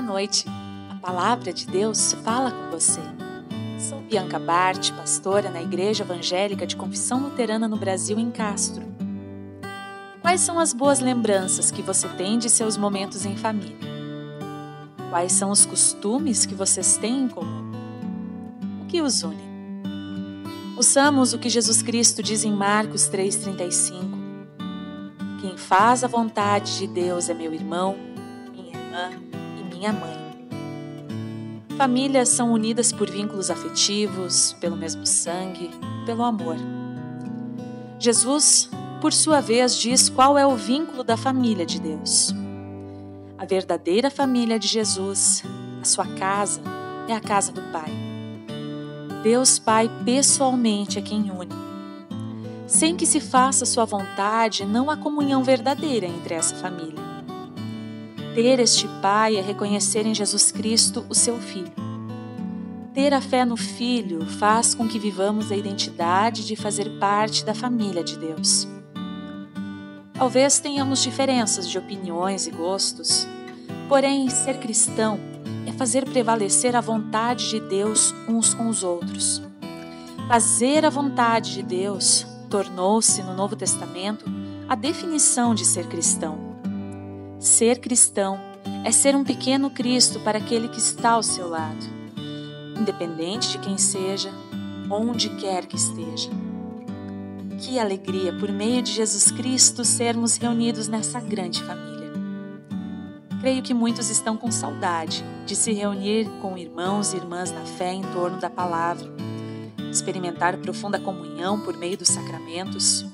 noite. A palavra de Deus fala com você. Sou Bianca Bart, pastora na Igreja Evangélica de Confissão Luterana no Brasil, em Castro. Quais são as boas lembranças que você tem de seus momentos em família? Quais são os costumes que vocês têm em comum? O que os une? Ouçamos o que Jesus Cristo diz em Marcos 3,35. Quem faz a vontade de Deus é meu irmão, minha irmã minha mãe. Famílias são unidas por vínculos afetivos, pelo mesmo sangue, pelo amor. Jesus, por sua vez, diz qual é o vínculo da família de Deus. A verdadeira família de Jesus, a sua casa, é a casa do Pai. Deus Pai pessoalmente é quem une. Sem que se faça sua vontade, não há comunhão verdadeira entre essa família. Ter este Pai é reconhecer em Jesus Cristo o seu Filho. Ter a fé no Filho faz com que vivamos a identidade de fazer parte da família de Deus. Talvez tenhamos diferenças de opiniões e gostos, porém, ser cristão é fazer prevalecer a vontade de Deus uns com os outros. Fazer a vontade de Deus tornou-se, no Novo Testamento, a definição de ser cristão. Ser cristão é ser um pequeno Cristo para aquele que está ao seu lado, independente de quem seja, onde quer que esteja. Que alegria, por meio de Jesus Cristo, sermos reunidos nessa grande família. Creio que muitos estão com saudade de se reunir com irmãos e irmãs na fé em torno da palavra, experimentar profunda comunhão por meio dos sacramentos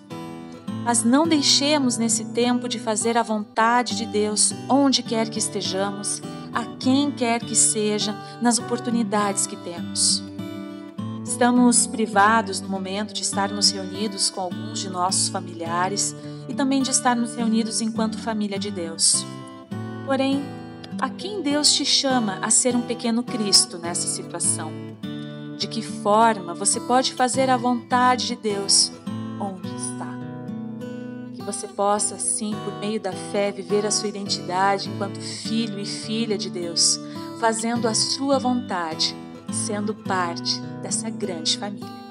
mas não deixemos nesse tempo de fazer a vontade de Deus onde quer que estejamos, a quem quer que seja, nas oportunidades que temos. Estamos privados no momento de estarmos reunidos com alguns de nossos familiares e também de estarmos reunidos enquanto família de Deus. Porém, a quem Deus te chama a ser um pequeno Cristo nessa situação? De que forma você pode fazer a vontade de Deus você possa, assim, por meio da fé, viver a sua identidade enquanto filho e filha de Deus, fazendo a sua vontade, sendo parte dessa grande família.